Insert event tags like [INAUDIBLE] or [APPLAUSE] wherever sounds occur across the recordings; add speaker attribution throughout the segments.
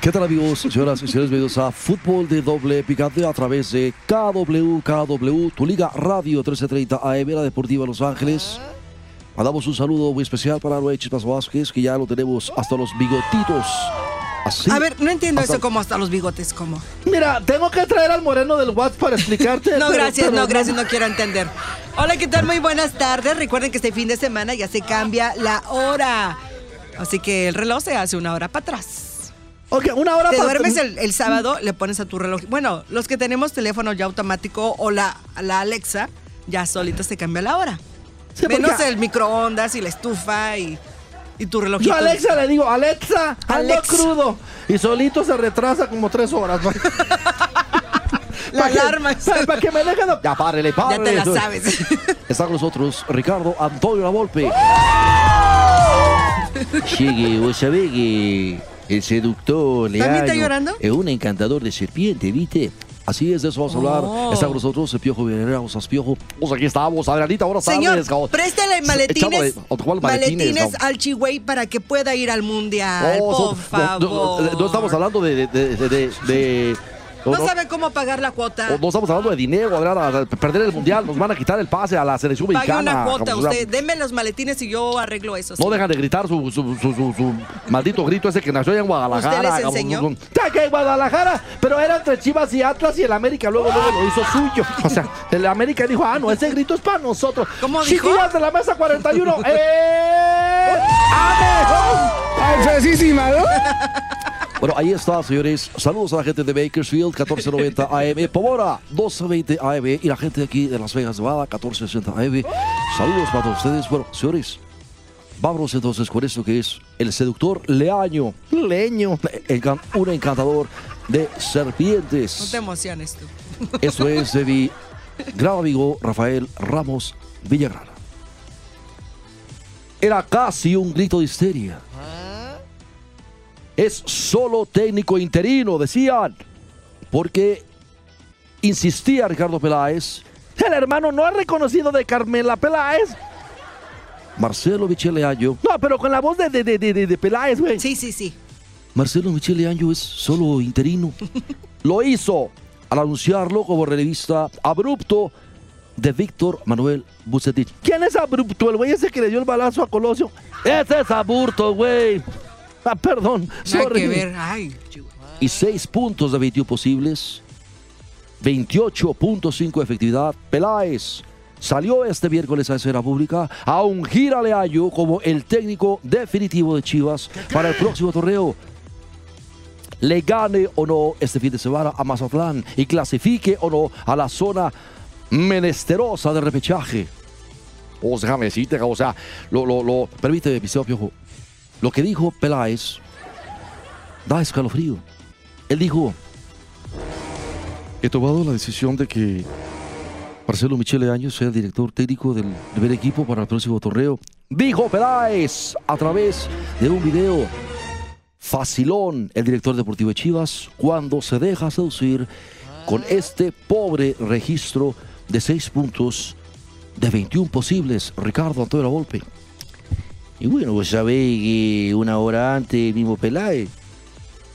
Speaker 1: ¿Qué tal amigos, señoras y señores? Bienvenidos a Fútbol de Doble Picante a través de KW, KW, tu liga radio 1330 AM, la Deportiva Los Ángeles. Mandamos un saludo muy especial para Noé Chispas Vázquez, que ya lo tenemos hasta los bigotitos. Así.
Speaker 2: A ver, no entiendo
Speaker 1: hasta-
Speaker 2: eso como hasta los bigotes, como.
Speaker 3: Mira, tengo que traer al moreno del WhatsApp para explicarte. [LAUGHS]
Speaker 2: No,
Speaker 3: pero-
Speaker 2: gracias,
Speaker 3: pero
Speaker 2: no, gracias, no quiero entender. Hola, ¿qué tal? Muy buenas tardes. Recuerden que este fin de semana ya se cambia la hora. Así que el reloj se hace una hora para atrás.
Speaker 3: Ok, una hora
Speaker 2: Te
Speaker 3: para-
Speaker 2: duermes el, el sábado, le pones a tu reloj. Bueno, los que tenemos teléfono ya automático o la, la Alexa, ya solito se cambia la hora.
Speaker 3: Sí,
Speaker 2: Menos el microondas y la estufa y, y tu reloj.
Speaker 3: Yo a Alexa le digo, Alexa, ando
Speaker 2: Alexa.
Speaker 3: crudo. Y solito se retrasa como tres horas. ¿no? [LAUGHS]
Speaker 2: La
Speaker 3: Pa' que-
Speaker 2: alarma.
Speaker 3: pa- Para que me deje de... Ya párele,
Speaker 2: Ya
Speaker 3: párele.
Speaker 2: te la sabes. [LAUGHS]
Speaker 1: Está con nosotros Ricardo Antonio Lavolpe.
Speaker 4: Sabés que el seductor
Speaker 2: ¿También está llorando?
Speaker 4: es un encantador de serpiente, ¿viste?
Speaker 1: Así es, de eso vamos a hablar.
Speaker 2: Oh.
Speaker 1: Está con nosotros el Piojo Villarreal, vamos Piojo. Pues aquí estamos, Adrianita, buenas
Speaker 2: Señor,
Speaker 1: tardes.
Speaker 2: préstale maletines,
Speaker 1: Échale, ¿cuál maletines,
Speaker 2: maletines al Chihuey para que pueda ir al mundial,
Speaker 1: Oh,
Speaker 2: por
Speaker 1: son-
Speaker 2: favor.
Speaker 1: no, no, no estamos hablando de, de- de- de-
Speaker 2: No,
Speaker 1: no, no-
Speaker 2: sabe cómo pagar la cuota.
Speaker 1: no estamos hablando de dinero, Adriana, perder el mundial, nos van a quitar el pase a la selección
Speaker 2: Pague
Speaker 1: mexicana.
Speaker 2: una cuota usted. Deme los maletines y yo arreglo eso.
Speaker 1: No
Speaker 2: sí.
Speaker 1: dejan de gritar su, su, su, su- su maldito grito ese que nació allá en Guadalajara.
Speaker 2: ¿Usted les enseñó?
Speaker 3: que en Guadalajara, pero era entre Chivas y Atlas y el América luego, luego lo hizo suyo. O sea, el América dijo, ah, no, ese grito es para nosotros.
Speaker 2: ¿Cómo dijo?
Speaker 3: Chiquillas de la mesa 41, [LAUGHS] ¡eh! ¡Amejón!
Speaker 5: ¡Fresísima, ¿no?
Speaker 1: Bueno, ahí está, señores. Saludos a la gente de Bakersfield, 1490 AM. Pomora, 1220 AM. Y la gente de aquí de Las Vegas, Nevada, 1460 AM. Saludos para todos ustedes. Bueno, señores, vámonos entonces con esto que es el seductor Leaño. Leño. encan- Un encantador de
Speaker 2: No
Speaker 1: serpientes.
Speaker 2: te emociones tú.
Speaker 1: Esto es de mi gran amigo Rafael Ramos Villagrana. Era casi un grito de histeria. Es solo técnico interino, decían. Porque insistía Ricardo Peláez,
Speaker 3: El hermano no ha reconocido de Carmela Peláez.
Speaker 1: Marcelo Michele Año.
Speaker 3: No, pero con la voz de, de, de, de, de Peláez, güey.
Speaker 2: Sí, sí, sí.
Speaker 1: Marcelo Michele Año es solo interino. Lo hizo al anunciarlo como relevista abrupto de Víctor Manuel Bucetich.
Speaker 3: ¿Quién es abrupto? El güey ese que le dio el balazo a Colosio.
Speaker 1: Ese es aburto, güey.
Speaker 3: Ah, perdón.
Speaker 2: No hay
Speaker 3: sorry.
Speaker 2: que ver. Ay, Chihuahua.
Speaker 1: y 6 puntos de 21 posibles. 28.5 de efectividad. Peláez salió este miércoles a escena pública a ungir a Leaño como el técnico definitivo de Chivas para el próximo torneo. Le gane o no este fin de semana a Mazatlán y clasifique o no a la zona menesterosa de repechaje. O sea, o sea, lo, lo, lo, permíteme, Piseo Piojo. Lo que dijo Peláez da escalofrío. Él dijo, he tomado la decisión de que Marcelo Michele Años sea el director técnico del primer equipo para el próximo torneo. Dijo Peláez a través de un video. Facilón, el director deportivo de Chivas, cuando se deja seducir con este pobre registro de seis puntos de 21 posibles. Ricardo Antonio Volpe.
Speaker 4: Y bueno, vos sabés que una hora antes el mismo Peláez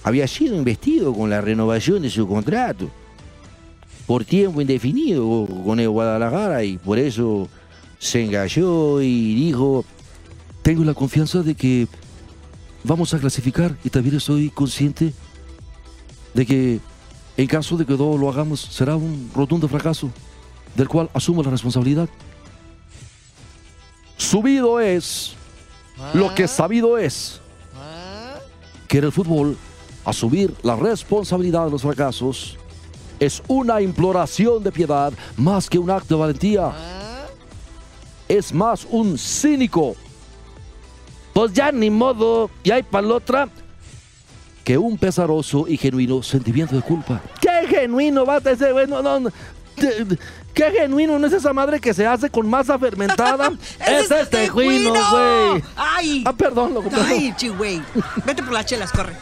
Speaker 4: había sido investido con la renovación de su contrato por tiempo indefinido con el Guadalajara y por eso se engalló y dijo,
Speaker 1: Tengo la confianza de que vamos a clasificar y también estoy consciente de que en caso de que no lo hagamos será un rotundo fracaso del cual asumo la responsabilidad. Subido es lo que sabido es que en el fútbol asumir la responsabilidad de los fracasos es una imploración de piedad más que un acto de valentía. es más un cínico. Pues ya ni modo, y hay para la otra que un pesaroso y genuino sentimiento de culpa.
Speaker 3: ¡Qué genuino, bata ese güey! No, no, no. ¡Qué genuino! ¿No es esa madre que se hace con masa fermentada? [LAUGHS]
Speaker 2: ¡Ese
Speaker 3: ¡Es este
Speaker 2: tejuino!
Speaker 3: güey!
Speaker 2: ¡Ay!
Speaker 3: Ah, perdón, loco, perdón.
Speaker 2: ¡Ay, chihuey! Vete por las chelas, corre.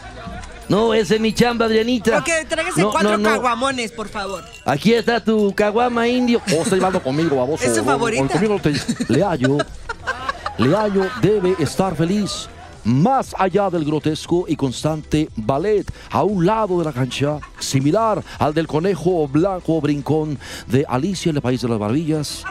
Speaker 1: No, ese es mi chamba, Adrianita.
Speaker 2: Ok, tráigase
Speaker 1: No,
Speaker 2: cuatro
Speaker 1: no, no.
Speaker 2: caguamones, por favor.
Speaker 1: Aquí está tu caguama indio.
Speaker 3: Oh, está hablando conmigo, baboso.
Speaker 2: Es su favorita.
Speaker 3: conmigo no te-
Speaker 1: Leaño, Leaño debe estar feliz. Más allá del grotesco y constante ballet a un lado de la cancha, similar al del conejo blanco brincón de Alicia en el País de las Maravillas,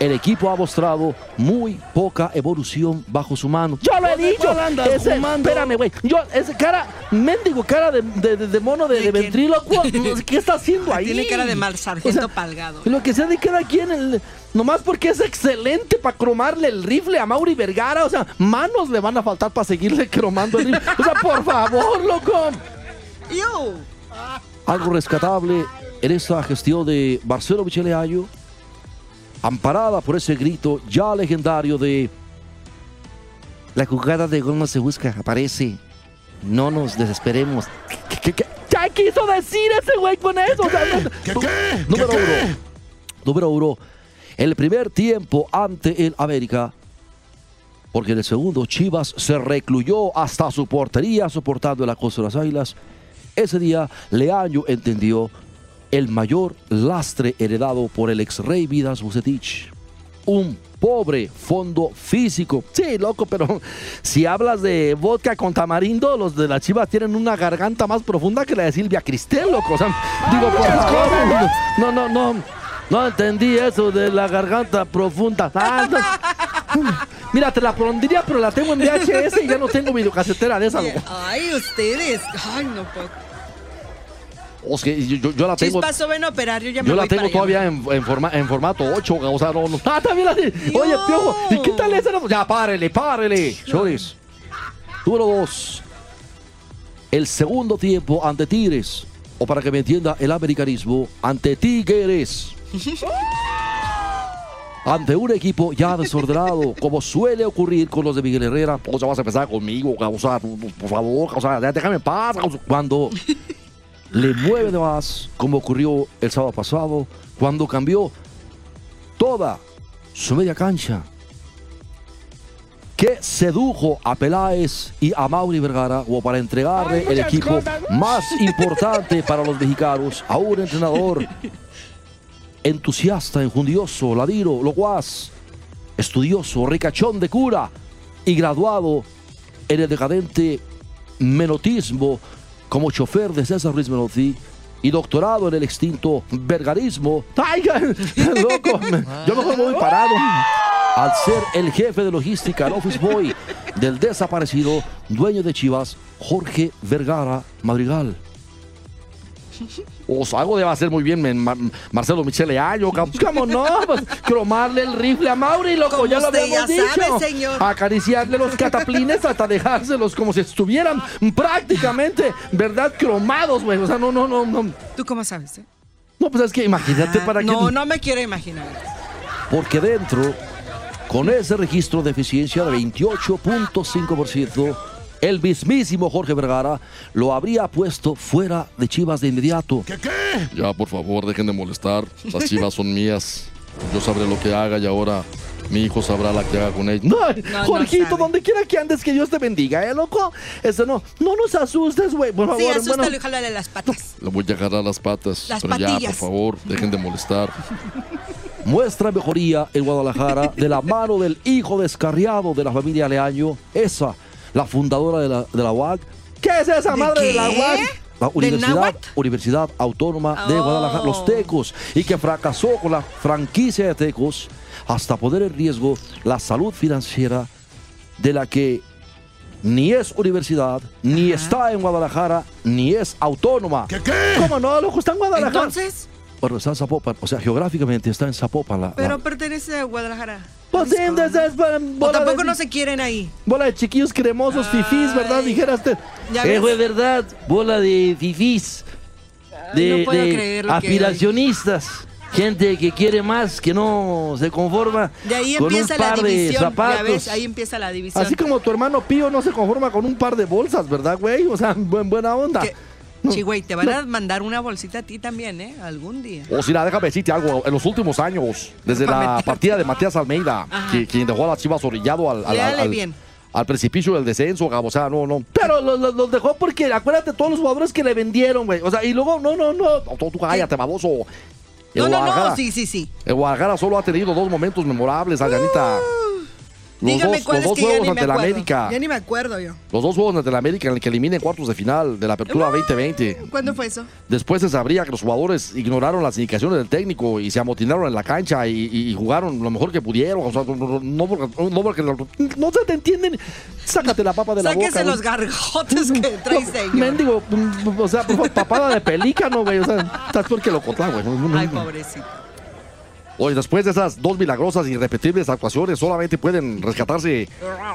Speaker 1: el equipo ha mostrado muy poca evolución bajo su mano.
Speaker 3: Yo lo he dicho. Ese, espérame, güey. Yo, ese cara, mendigo, cara de, de, de- de mono de,
Speaker 2: ¿De
Speaker 3: ventrílocuo. [LAUGHS] ¿Qué está haciendo ahí?
Speaker 2: Tiene cara de mal sargento
Speaker 3: O sea,
Speaker 2: palgado.
Speaker 3: Lo que sea de cada quien, el- nomás porque es excelente para cromarle el rifle a Mauri Vergara. O sea, manos le van a faltar para seguirle cromando el rifle. O sea, por favor, loco.
Speaker 2: ¡Yo!
Speaker 1: Algo rescatable en esta gestión de Marcelo Micheleayo, amparada por ese grito ya legendario de
Speaker 4: La jugada de gol no se busca, aparece. No nos desesperemos.
Speaker 3: ¿Qué, qué, qué- qué quiso decir ese güey con eso? O sea,
Speaker 1: número uno. Número uno. El primer tiempo ante el América. Porque en el segundo Chivas se recluyó hasta su portería soportando el acoso de las águilas. Ese día Leaño entendió el mayor lastre heredado por el ex rey Vidas Bucetich. Un pobre fondo físico. Sí, loco, pero [LAUGHS] si hablas de vodka con tamarindo, los de las Chivas tienen una garganta más profunda que la de Silvia Cristel, loco. O sea, digo, por favor, no, no, no. No entendí eso de la garganta profunda. Ah, no. [LAUGHS] Mira, te la pondría, pero la tengo en VHS y ya no tengo videocasetera de esa, loco.
Speaker 2: Ay, ustedes. Ay, no puedo.
Speaker 1: O sea, yo, la tengo.
Speaker 2: Chispas, ven a operar, yo ya me
Speaker 1: Yo la tengo
Speaker 2: para
Speaker 1: todavía en, en forma- en formato 8, o sea, no, no. [LAUGHS] Ah, también la Oye, piojo, ¿y qué tal esa? Ya, párele, párele. Chores. Número 2. El segundo tiempo ante Tigres. O para que me entienda el americanismo, ante Tigres. [LAUGHS] Ante un equipo ya desordenado, como suele ocurrir con los de Miguel Herrera. O sea, vas a empezar conmigo, o sea, por favor, o sea, déjame en paz. Cuando le mueve de más, como ocurrió el sábado pasado, cuando cambió toda su media cancha, que sedujo a Peláez y a Mauri Vergara o para entregarle el equipo más [LAUGHS] importante para los mexicanos. A un entrenador entusiasta, enjundioso, ladiro, locuaz, estudioso, ricachón de cura y graduado en el decadente menotismo como chofer de César Ruiz Menotti y doctorado en el extinto vergarismo. ¡Ay, [LAUGHS] loco! Yo mejor me voy parado. Al ser el jefe de logística, el office boy del desaparecido dueño de Chivas, Jorge Vergara Madrigal. O sea, algo debe hacer muy bien Marcelo Michele Año, cabrón.
Speaker 3: ¿Cómo no? Pues cromarle el rifle a Mauri, loco,
Speaker 2: Como
Speaker 3: ya lo habíamos
Speaker 2: ya
Speaker 3: dicho.
Speaker 2: sabe, señor.
Speaker 3: Acariciarle los cataplines hasta dejárselos como si estuvieran prácticamente, ¿verdad? Cromados, güey. O sea, no, no, no, no.
Speaker 2: ¿Tú cómo sabes? eh?
Speaker 3: No, pues es que imagínate
Speaker 2: Ah,
Speaker 3: para que.
Speaker 2: no, no me quiero imaginar.
Speaker 1: Porque dentro, con ese registro de eficiencia de 28.5%, el mismísimo Jorge Vergara lo habría puesto fuera de Chivas de inmediato.
Speaker 5: Ya, por favor, dejen de molestar. Las chivas son mías. Yo sabré lo que haga y ahora mi hijo sabrá la que haga con ella.
Speaker 3: No,
Speaker 2: no
Speaker 3: Jorgito,
Speaker 2: sabe.
Speaker 3: donde quiera que andes, que Dios te bendiga, ¿eh, loco? Eso no, no nos asustes, güey, por favor.
Speaker 2: Sí, asústalo
Speaker 3: bueno.
Speaker 2: y jálale las patas.
Speaker 5: Le voy a agarrar las patas.
Speaker 2: Las
Speaker 5: pero ya,
Speaker 2: patillas.
Speaker 5: por favor, dejen de molestar. [LAUGHS]
Speaker 1: Muestra mejoría en Guadalajara de la mano del hijo descarriado de la familia Leaño, esa, la fundadora de la, de la UAC,
Speaker 3: ¿Qué es esa
Speaker 2: ¿De
Speaker 3: madre de la
Speaker 2: qué?
Speaker 3: UAC?
Speaker 1: la
Speaker 2: ¿Del
Speaker 1: Universidad? Universidad Autónoma de
Speaker 2: Oh.
Speaker 1: Guadalajara, los Tecos, y que fracasó con la franquicia de Tecos hasta poner en riesgo la salud financiera de la que ni es universidad, ni
Speaker 2: Ajá.
Speaker 1: está en Guadalajara, ni es autónoma.
Speaker 3: ¿Cómo no, loco? Está en Guadalajara.
Speaker 2: Entonces,
Speaker 1: Bueno, está en Zapopan, o sea, geográficamente está en Zapopan. la-
Speaker 2: pero
Speaker 1: la-
Speaker 2: pertenece a Guadalajara.
Speaker 3: Pues sí, pues,
Speaker 2: O
Speaker 3: bola
Speaker 2: tampoco
Speaker 3: de-
Speaker 2: no se quieren ahí.
Speaker 3: Bola de chiquillos cremosos, fifís, ¿verdad?
Speaker 2: Ay.
Speaker 3: Dijeras te-
Speaker 2: ¿Ya
Speaker 4: Eh, fue verdad, bola de fifís,
Speaker 2: Ay,
Speaker 4: de,
Speaker 2: no puedo
Speaker 4: de
Speaker 2: creer lo que
Speaker 4: aspiracionistas.
Speaker 1: gente que quiere más, que no se conforma
Speaker 2: De ahí
Speaker 1: con
Speaker 2: empieza la
Speaker 1: par de
Speaker 2: división.
Speaker 1: Zapatos.
Speaker 2: ves, ahí empieza la división.
Speaker 3: Así como tu hermano Pío no se conforma con un par de bolsas, ¿verdad, güey? O sea, [LAUGHS] buen, buena onda.
Speaker 2: Que- Sí, güey, te van a mandar una bolsita a ti también, ¿eh? Algún día.
Speaker 6: O si la déjame decirte algo. En los últimos años, desde la
Speaker 2: meter.
Speaker 6: partida de Matías Almeida, que- quien dejó a las chivas orillado al, al, al-
Speaker 2: bien.
Speaker 6: al precipicio del descenso, Gabo. O sea, no, no.
Speaker 3: Pero los, dejó porque acuérdate todos los jugadores que le vendieron, güey. O sea, y luego, no, no, no.
Speaker 6: Tú, tú cállate, baboso. El
Speaker 2: No, no, no, sí, sí, sí.
Speaker 6: El Guadalajara solo ha tenido dos momentos memorables, Adrianita. Los
Speaker 2: Dígame
Speaker 6: dos,
Speaker 2: cuál
Speaker 6: los
Speaker 2: es
Speaker 6: dos
Speaker 2: que ya
Speaker 6: juegos
Speaker 2: ni me
Speaker 6: ante la
Speaker 2: acuerdo.
Speaker 6: América.
Speaker 2: Ya ni me acuerdo yo.
Speaker 6: Los dos juegos ante la América en el que elimina en cuartos de final de la Apertura 2020.
Speaker 2: ¿Cuándo fue eso?
Speaker 6: Después se sabría que los jugadores ignoraron las indicaciones del técnico y se amotinaron en la cancha y, jugaron lo mejor que pudieron. O sea, no, no- porque, no porque-
Speaker 3: No se te entienden. Sácate la papa de la
Speaker 2: Sáquese
Speaker 3: boca.
Speaker 2: los gargotes que [LAUGHS] trae señor.
Speaker 3: Mendigo, o sea, [LAUGHS] papada de pelícano, güey. O sea, estás porque lo contá, güey.
Speaker 2: Ay, pobrecito.
Speaker 6: Oye, después de esas dos milagrosas y irrepetibles actuaciones, solamente pueden rescatarse eh,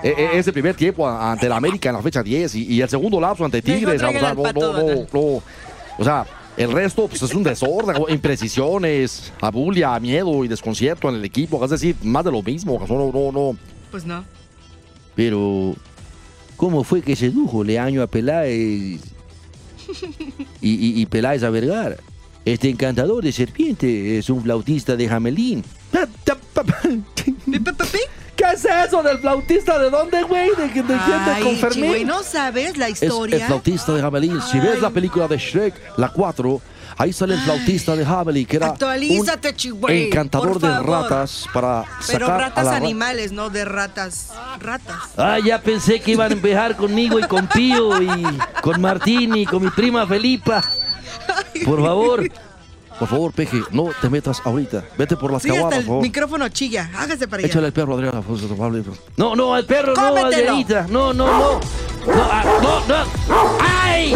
Speaker 6: eh, ese primer tiempo ante la América en la fecha 10 y, y el segundo lapso ante Tigres. O sea,
Speaker 2: al
Speaker 6: no,
Speaker 2: Pato
Speaker 6: no, no,
Speaker 2: Donald.
Speaker 6: no. O sea, el resto pues, es un desorden, [LAUGHS] imprecisiones, abulia, miedo y desconcierto en el equipo. Es decir, más de lo mismo. No, no, no.
Speaker 2: Pues no.
Speaker 1: Pero, ¿cómo fue que sedujo Leaño a Peláez [LAUGHS] y, y, y Peláez a Vergara? Este encantador de serpiente es un flautista de Jamelín.
Speaker 3: ¿Qué es eso del flautista? ¿De dónde, güey? ¿De, de, de, de,
Speaker 2: Ay,
Speaker 3: con Fermín?
Speaker 2: Chihuey, ¿no sabes la
Speaker 7: Es el
Speaker 2: historia?
Speaker 7: flautista de Javelin. Si ves la película de Shrek, la 4, ahí sale el flautista de Javelin, que era
Speaker 2: Actualízate,
Speaker 7: un
Speaker 2: Chihuey,
Speaker 7: encantador de ratas para
Speaker 2: Pero
Speaker 7: sacar a
Speaker 2: ratas
Speaker 7: la
Speaker 2: animales, no de ratas. Ratas.
Speaker 1: Ah, ya pensé que iban a empejar conmigo y con Pío y con Martín y con mi prima Felipa. [LAUGHS] Por favor.
Speaker 7: Por favor, Peje, no te metas ahorita. Vete por las
Speaker 2: Sí, hasta
Speaker 7: caguamas,
Speaker 2: el
Speaker 7: por favor.
Speaker 2: micrófono chilla. Hágase para allá.
Speaker 7: Échale el perro, Adriana. amable.
Speaker 1: No, no, al perro no,
Speaker 2: Cómetelo.
Speaker 1: Adrianita. No, no, no. No, ah, no, no. ¡Ay!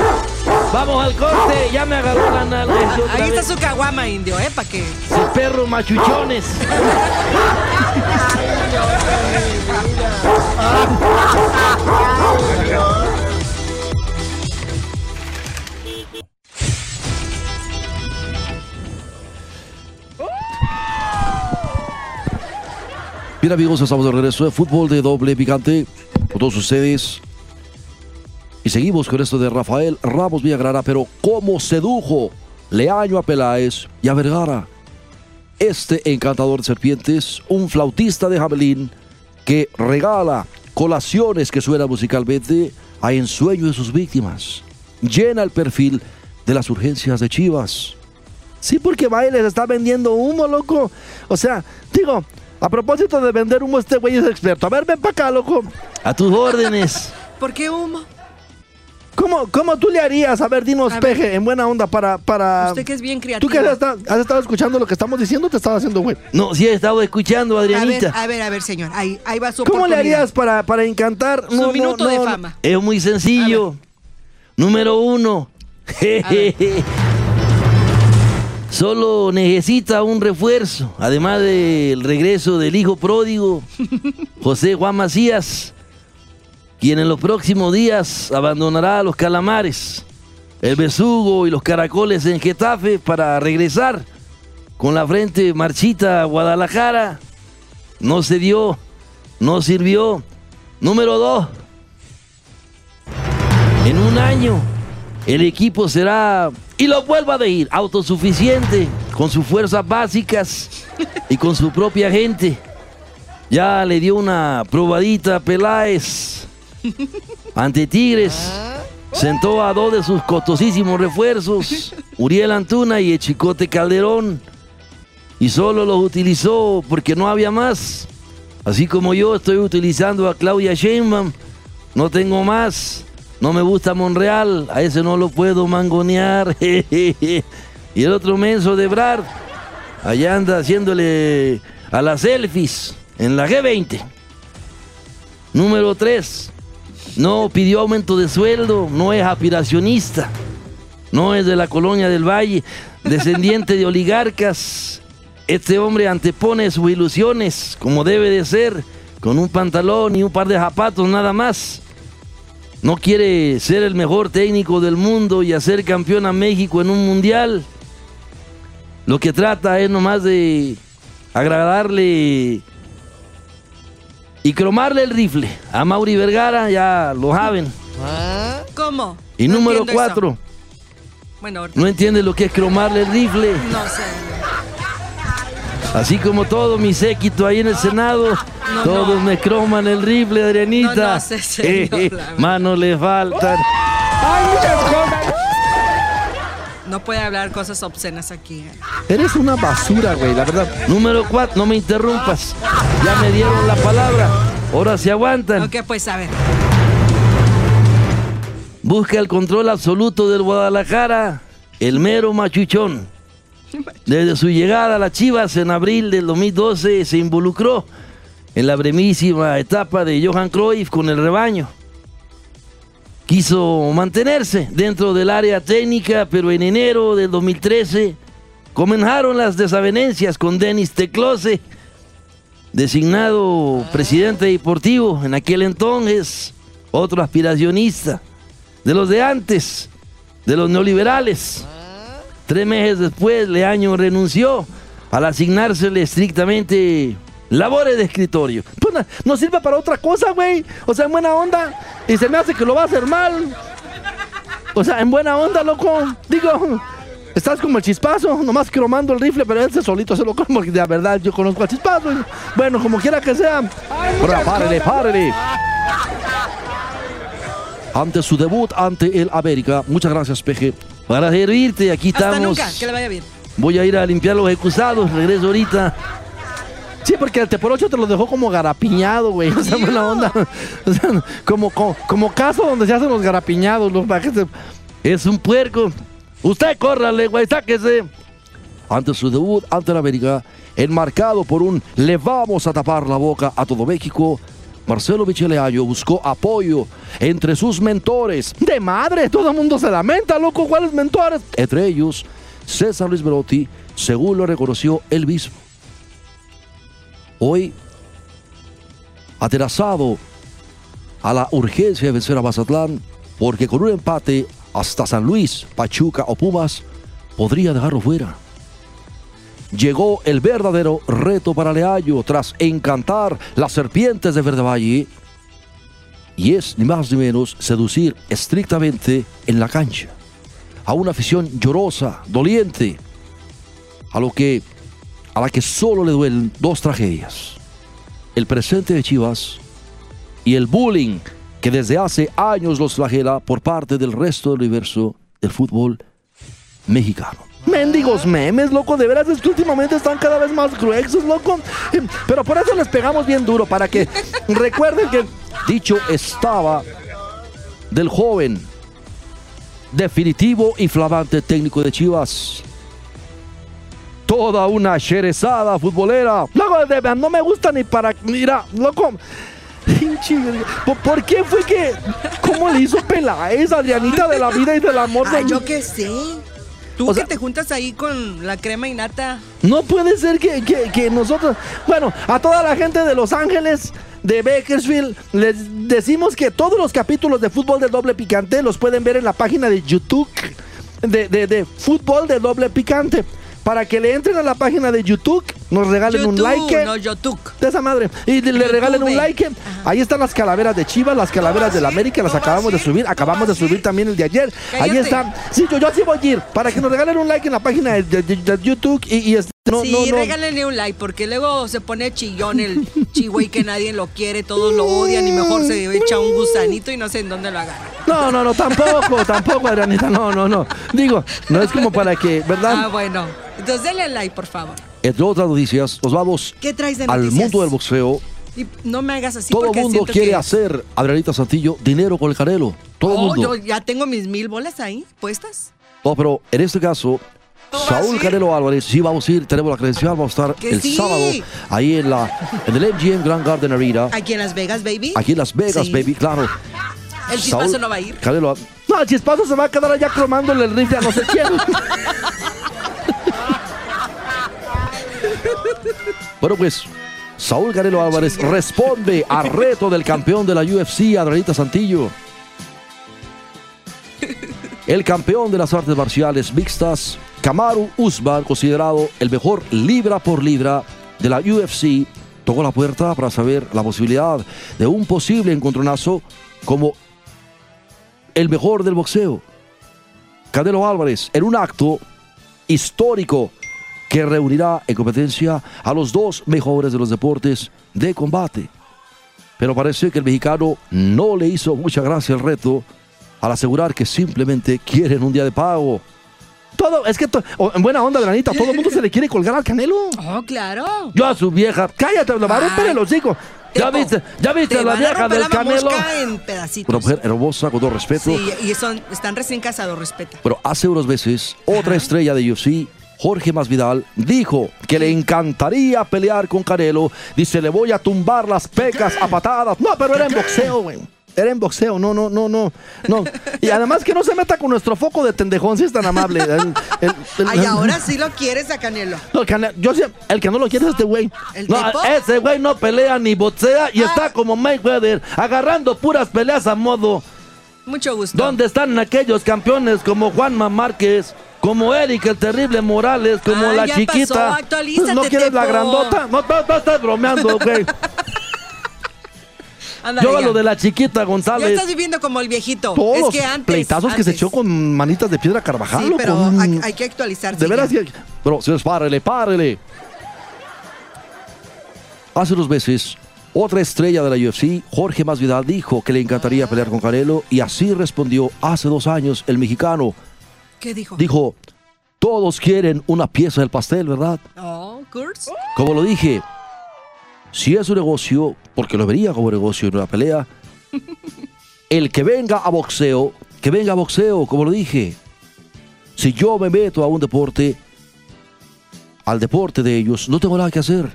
Speaker 1: Vamos al corte. Ya me agarró la nalga.
Speaker 2: Ah, Ahí está
Speaker 1: vez.
Speaker 2: su caguama, indio, ¿eh? ¿Para qué?
Speaker 1: Ese perro machuchones. [LAUGHS] [LAUGHS]
Speaker 7: Bien amigos, estamos de regreso de fútbol de doble picante con todos ustedes. Y seguimos con esto de Rafael Ramos Villagrana, pero cómo sedujo Leaño a Peláez y a Vergara. Este encantador de serpientes, un flautista de Javelín que regala colaciones que suenan musicalmente a ensueño de sus víctimas. Llena el perfil de las urgencias de Chivas.
Speaker 3: Sí, porque Bailes está vendiendo humo, loco. O sea, digo, a propósito de vender humo, este güey es experto. A ver, ven para acá, loco.
Speaker 1: A tus órdenes. [LAUGHS]
Speaker 2: ¿Por qué humo?
Speaker 3: ¿Cómo, cómo tú le harías? A ver, dinos,
Speaker 2: A ver.
Speaker 3: Peje, en buena onda para... para...
Speaker 2: Usted que es bien
Speaker 3: ¿Tú
Speaker 2: creativo.
Speaker 3: que has estado, has estado escuchando lo que estamos diciendo o te estaba haciendo, güey?
Speaker 1: No, sí he estado escuchando,
Speaker 2: A ver,
Speaker 1: Adrianita.
Speaker 2: a ver, a ver, señor. Ahí, ahí va su
Speaker 3: ¿Cómo le harías para, para encantar?
Speaker 2: Su minuto de fama.
Speaker 1: Es muy sencillo. Número uno. [LAUGHS] Solo necesita un refuerzo, además del regreso del hijo pródigo, [LAUGHS] José Juan Macías, quien en los próximos días abandonará a los calamares, el besugo y los caracoles en Getafe para regresar con la frente marchita a Guadalajara. No se dio, no sirvió. Número dos. En un año el equipo será, y lo vuelvo a decir, autosuficiente, con sus fuerzas básicas y con su propia gente. Ya le dio una probadita a Peláez ante Tigres. Sentó a dos de sus costosísimos refuerzos, Uriel Antuna y el Chicote Calderón, y solo los utilizó porque no había más. Así como yo estoy utilizando a Claudia Sheinbaum, no tengo más. No me gusta Monreal, a ese no lo puedo mangonear. [LAUGHS] y el otro menso de Brad, allá anda haciéndole a las selfies en la G20. Número 3. No pidió aumento de sueldo, no es aspiracionista, no es de la colonia del Valle, descendiente de oligarcas. Este hombre antepone sus ilusiones, como debe de ser, con un pantalón y un par de zapatos nada más. No quiere ser el mejor técnico del mundo y hacer campeón a México en un mundial.
Speaker 8: lo que trata es nomás de agradarle y cromarle el rifle. A Mauri Vergara ya lo saben.
Speaker 2: ¿Cómo?
Speaker 8: Y
Speaker 2: No
Speaker 8: número
Speaker 2: eso.
Speaker 8: cuatro,
Speaker 2: Bueno, ahorita
Speaker 8: no entiende lo que es cromarle el rifle.
Speaker 2: no sé.
Speaker 8: Así como todo mi séquito ahí en el Senado,
Speaker 2: No,
Speaker 8: todos
Speaker 2: no.
Speaker 8: me croman el rifle, Adrianita.
Speaker 2: No, no sé, señor,
Speaker 8: Eh, eh, manos le faltan.
Speaker 3: Hay muchas cosas.
Speaker 2: No puede hablar cosas obscenas aquí. ¿eh?
Speaker 3: Eres una basura, güey, la verdad.
Speaker 8: Número cuatro, no me interrumpas. Ya me dieron la palabra. Ahora se aguantan.
Speaker 2: Ok, pues a ver.
Speaker 8: Busca el control absoluto del Guadalajara, el mero machuchón. Desde su llegada a las Chivas en abril del 2012 se involucró en la bremísima etapa de Johan Cruyff con el rebaño. Quiso mantenerse dentro del área técnica, pero en enero del 2013 comenzaron las desavenencias con Denis Teclose, designado presidente deportivo en aquel entonces, otro aspiracionista de los de antes, de los neoliberales. Tres meses después, Leaño renunció al asignársele estrictamente labores de escritorio.
Speaker 3: Pues no, no sirve para otra cosa, güey. O sea, en buena onda. Y se me hace que lo va a hacer mal. O sea, en buena onda, loco. Digo, estás como el chispazo, nomás cromando el rifle, pero ese solito se lo como que de verdad yo conozco al chispazo. Bueno, como quiera que sea.
Speaker 1: Ahora, párele, párele. Ante su debut ante el América. Muchas gracias, Peje.
Speaker 8: Para servirte, aquí
Speaker 2: Hasta
Speaker 8: estamos.
Speaker 2: nunca. Que le vaya bien.
Speaker 8: Voy a ir a limpiar los excusados, regreso ahorita.
Speaker 3: Sí, porque el Teporocho te lo dejó como garapiñado, güey. O sea, buena onda. [LAUGHS] O sea, como, como, como caso donde se hacen los garapiñados, los se-
Speaker 8: Es un puerco. Usted córrale, güey, sáquese.
Speaker 1: Ante su debut ante el América, enmarcado por un le vamos a tapar la boca a todo México, Marcelo Micheleaño buscó apoyo entre sus mentores,
Speaker 3: De madre, todo el mundo se lamenta, loco. ¿Cuáles mentores?
Speaker 1: entre ellos César Luis Berotti, según lo reconoció él mismo. Hoy, aterrazado a la urgencia de vencer a Mazatlán, porque con un empate hasta San Luis, Pachuca o Pumas podría dejarlo fuera. Llegó el verdadero reto para Leayo tras encantar las serpientes de Verde Valle. Y es ni más ni menos seducir estrictamente en la cancha a una afición llorosa, doliente, a lo que a la que solo le duelen dos tragedias. El presente de Chivas y el bullying que desde hace años los flagela por parte del resto del universo del fútbol mexicano.
Speaker 3: Mendigos memes, loco, de veras es que últimamente están cada vez más gruesos, loco. Eh, Pero por eso les pegamos bien duro, para que [LAUGHS] recuerden que
Speaker 1: Dicho estaba del joven, definitivo y flamante técnico de Chivas. Toda una cherezada futbolera.
Speaker 3: Loco, de verdad, no me gusta ni para. Mira, loco. ¿Por, por qué fue que.? ¿Cómo le hizo Peláez, Adrianita de la vida y del amor?
Speaker 2: Ay,
Speaker 3: de-
Speaker 2: yo qué sé. Tú
Speaker 3: O
Speaker 2: que
Speaker 3: sea-
Speaker 2: te juntas ahí con la crema y nata.
Speaker 3: No puede ser que, que- que nosotros. Bueno, a toda la gente de Los Ángeles, de Bakersfield, les decimos que todos los capítulos de fútbol de doble picante los pueden ver en la página de YouTube de, de- de fútbol de doble picante. Para que le entren a la página de YouTube, nos regalen un like.
Speaker 2: no YouTube.
Speaker 3: de esa madre. Y le,
Speaker 2: YouTube.
Speaker 3: regalen un like. Ahí están las calaveras de Chivas, las calaveras del América, las acabamos de subir. Acabamos de subir también el de ayer. Ahí están. Sí, yo, yo sí voy a ir. Para que nos regalen un like en la página de, de- de- de YouTube. Y, y este, no,
Speaker 2: sí,
Speaker 3: no, no.
Speaker 2: regálenle un like, porque luego se pone chillón el [LAUGHS] chihuahua y que nadie lo quiere, todos lo odian y mejor se echa un gusanito y no sé en dónde lo agarra.
Speaker 3: No, no, no, tampoco, tampoco, Adrianita. No, no, no. Digo, no es como para que,
Speaker 2: Ah,
Speaker 3: ¿verdad?
Speaker 2: bueno. Entonces denle like, por favor.
Speaker 1: Entre otras noticias, nos vamos
Speaker 2: ¿Qué traes de
Speaker 1: al
Speaker 2: noticias?
Speaker 1: mundo del boxeo.
Speaker 2: Y no me hagas así
Speaker 1: Todo el mundo quiere
Speaker 2: que...
Speaker 1: hacer, Adrianita Santillo, dinero con el Canelo. Todo el
Speaker 2: Oh,
Speaker 1: mundo.
Speaker 2: yo ya tengo mis mil bolas ahí puestas.
Speaker 1: No, pero en este caso,
Speaker 2: ¿Tú vas
Speaker 1: Saúl? Canelo Álvarez, sí vamos a ir, tenemos la credencial, vamos a estar el
Speaker 2: sí.
Speaker 1: sábado ahí en la en el MGM Grand Garden Arena,
Speaker 2: Aquí en Las Vegas, baby.
Speaker 1: aquí en Las Vegas,
Speaker 2: Sí.
Speaker 1: baby, claro.
Speaker 2: El chispazo
Speaker 1: Saúl
Speaker 2: no va a ir.
Speaker 1: Canelo,
Speaker 3: No, el chispazo se va a quedar allá cromándole el rifle a no sé quién. [LAUGHS]
Speaker 1: bueno pues, Saúl Canelo Álvarez responde al reto del campeón de la UFC, Adrianita Santillo. El campeón de las artes marciales mixtas Kamaru Usman, considerado el mejor libra por libra de la UFC, tocó la puerta para saber la posibilidad de un posible encontronazo como el mejor del boxeo. Canelo Álvarez, en un acto histórico que reunirá en competencia a los dos mejores de los deportes de combate. Pero parece que el mexicano no le hizo mucha gracia el reto al asegurar que simplemente quieren un día de pago.
Speaker 3: Todo, es que to- en buena onda, Granita, todo el mundo se le quiere colgar al Canelo.
Speaker 2: Oh, claro.
Speaker 1: Yo a su vieja,
Speaker 3: Cállate, le va a romper el hocico.
Speaker 1: ¿ya viste, ya viste
Speaker 2: te
Speaker 1: la vieja del
Speaker 2: la
Speaker 1: Canelo?
Speaker 2: en pedacitos.
Speaker 1: Una mujer hermosa, con todo respeto.
Speaker 2: Sí, y son, están recién casados, respeta.
Speaker 1: Pero hace unos meses, otra estrella de UFC, Jorge Masvidal, dijo que le encantaría pelear con Canelo. Dice, le voy a tumbar las pecas a patadas.
Speaker 3: No, pero era en boxeo, güey. Era en boxeo, no, no, no, no, no. Y además que no se meta con nuestro foco de tendejón, si es tan amable. El- el- el-
Speaker 2: Ay, ahora sí lo quieres a Canelo.
Speaker 3: No, el, Cane- yo sé- el que no lo quiere es este güey.
Speaker 2: ¿El
Speaker 1: No, ese güey no pelea ni boxea y
Speaker 2: Ah.
Speaker 1: está como Mayweather, agarrando puras peleas a modo.
Speaker 2: Mucho gusto.
Speaker 1: ¿Dónde están aquellos campeones como Juanma Márquez, como Eric el Terrible Morales, como
Speaker 2: Ah,
Speaker 1: la
Speaker 2: ya
Speaker 1: chiquita?
Speaker 2: pasó,
Speaker 3: ¿No quieres la grandota?
Speaker 1: No, no, no estás bromeando, güey.
Speaker 2: Ándale,
Speaker 1: Yo
Speaker 2: ya.
Speaker 1: lo de la chiquita
Speaker 2: Ya
Speaker 1: González.
Speaker 2: estás viviendo como el viejito.
Speaker 3: Todos
Speaker 2: es
Speaker 3: los
Speaker 2: que antes.
Speaker 3: pleitazos que se echó con manitas de piedra Carvajal.
Speaker 2: Sí, pero
Speaker 3: con-
Speaker 2: hay, hay que actualizarse.
Speaker 3: De veras,
Speaker 2: ya.
Speaker 3: que-
Speaker 1: Pero, señores, párele, párele. Hace unos meses, otra estrella de la UFC, Jorge Masvidal, dijo que le encantaría pelear con Canelo y así respondió hace dos años el mexicano.
Speaker 2: ¿Qué dijo?
Speaker 1: Dijo, todos quieren una pieza del pastel, ¿verdad?
Speaker 2: Oh, Kurtz.
Speaker 1: Como lo dije, si es un negocio, porque lo vería como negocio en una pelea, [LAUGHS] el que venga a boxeo, que venga a boxeo, como lo dije. Si yo me meto a un deporte, al deporte de ellos, no tengo nada que hacer.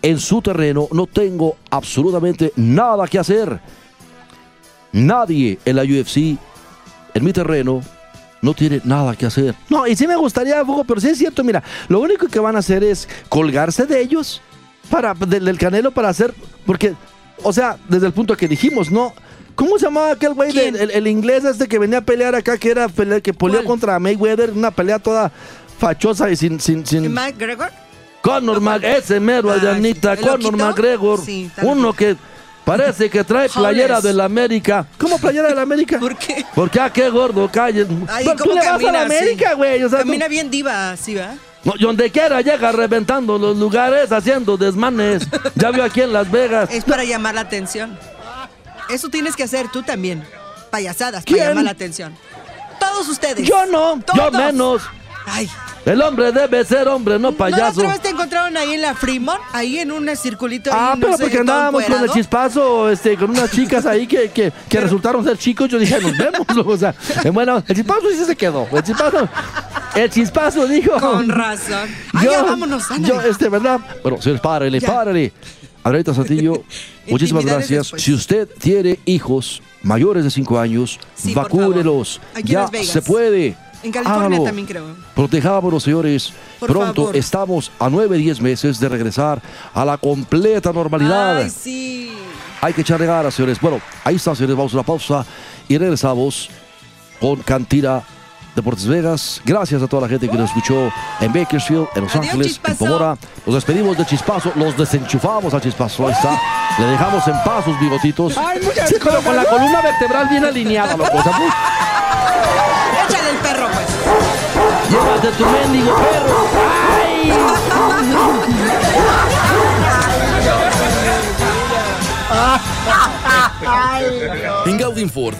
Speaker 1: En su terreno no tengo absolutamente nada que hacer. Nadie en la UFC, en mi terreno, no tiene nada que hacer.
Speaker 3: No, y sí me gustaría, Fuego, pero sí es cierto, mira, lo único que van a hacer es colgarse de ellos, para, del, del Canelo para hacer, porque, o sea, desde el punto que dijimos, ¿no? ¿Cómo se llamaba aquel güey, el, el inglés este que venía a pelear acá, que era pelea, que peleó
Speaker 2: ¿Cuál?
Speaker 3: contra Mayweather, una pelea toda fachosa y sin... sin, sin...
Speaker 2: ¿McGregor?
Speaker 1: Conor McGregor, ese mero,
Speaker 2: Ah,
Speaker 1: Adrianita,
Speaker 2: sí. ¿El
Speaker 1: Conor? McGregor,
Speaker 2: Sí,
Speaker 1: uno que parece que trae playera de la América.
Speaker 3: ¿Cómo playera de la América? [LAUGHS]
Speaker 2: ¿Por qué?
Speaker 1: Porque, ah, qué gordo, calle.
Speaker 2: Ay,
Speaker 3: tú
Speaker 2: ¿cómo
Speaker 3: le vas a la
Speaker 2: así?
Speaker 3: América, güey, o sea, tú-
Speaker 2: camina bien diva, ¿sí va?
Speaker 1: No, y donde quiera llega reventando los lugares, haciendo desmanes. [LAUGHS] Ya vio aquí en Las Vegas.
Speaker 2: Es para llamar la atención. Eso tienes que hacer tú también. Payasadas
Speaker 3: ¿Quién?
Speaker 2: para llamar la atención. Todos ustedes.
Speaker 3: Yo no.
Speaker 1: Yo
Speaker 2: Todos.
Speaker 1: menos.
Speaker 2: Ay.
Speaker 1: El hombre debe ser hombre, no
Speaker 2: ¿No
Speaker 1: payaso.
Speaker 2: otra vez te encontraron ahí en la Fremont? Ahí en un circulito.
Speaker 3: Ah,
Speaker 2: ahí, no
Speaker 3: pero porque andábamos con el chispazo, este, con unas chicas ahí que, que, que resultaron ser chicos. Yo dije, nos vemos. O sea, bueno, el chispazo sí se quedó. El chispazo, el chispazo dijo.
Speaker 2: Con razón. Ay, ya vámonos, ándale.
Speaker 3: Yo, este, ¿verdad?
Speaker 1: Bueno, señores, párele,
Speaker 2: Ya.
Speaker 1: párele. Adrianita Santillo, [LAUGHS] muchísimas gracias.
Speaker 2: después.
Speaker 1: Si usted tiene hijos mayores de 5 años,
Speaker 2: Sí,
Speaker 1: Ya se puede.
Speaker 2: En California
Speaker 1: Hágalo.
Speaker 2: también creo.
Speaker 1: Protejámonos, señores.
Speaker 2: Por
Speaker 1: Pronto
Speaker 2: favor.
Speaker 1: estamos a 9, 10 meses de regresar a la completa normalidad.
Speaker 2: Ay, sí.
Speaker 1: Hay que echarle ganas, señores. Bueno, ahí está, señores. Vamos a una pausa y regresamos con Cantina Deportes Vegas. Gracias a toda la gente que nos escuchó en Bakersfield, en Los
Speaker 2: Adiós,
Speaker 1: Ángeles,
Speaker 2: Chispazo.
Speaker 1: en Pomora. Nos despedimos de Chispazo, los desenchufamos al Chispazo. Ahí está. Le dejamos en paz sus bigotitos.
Speaker 3: Ay, muchas sí, pero con la columna vertebral bien alineada, loco. O sea, pues,
Speaker 2: perro, pues.
Speaker 1: Llévate tu mendigo perro. ¡Ay! [LAUGHS]
Speaker 9: En Gaudin Ford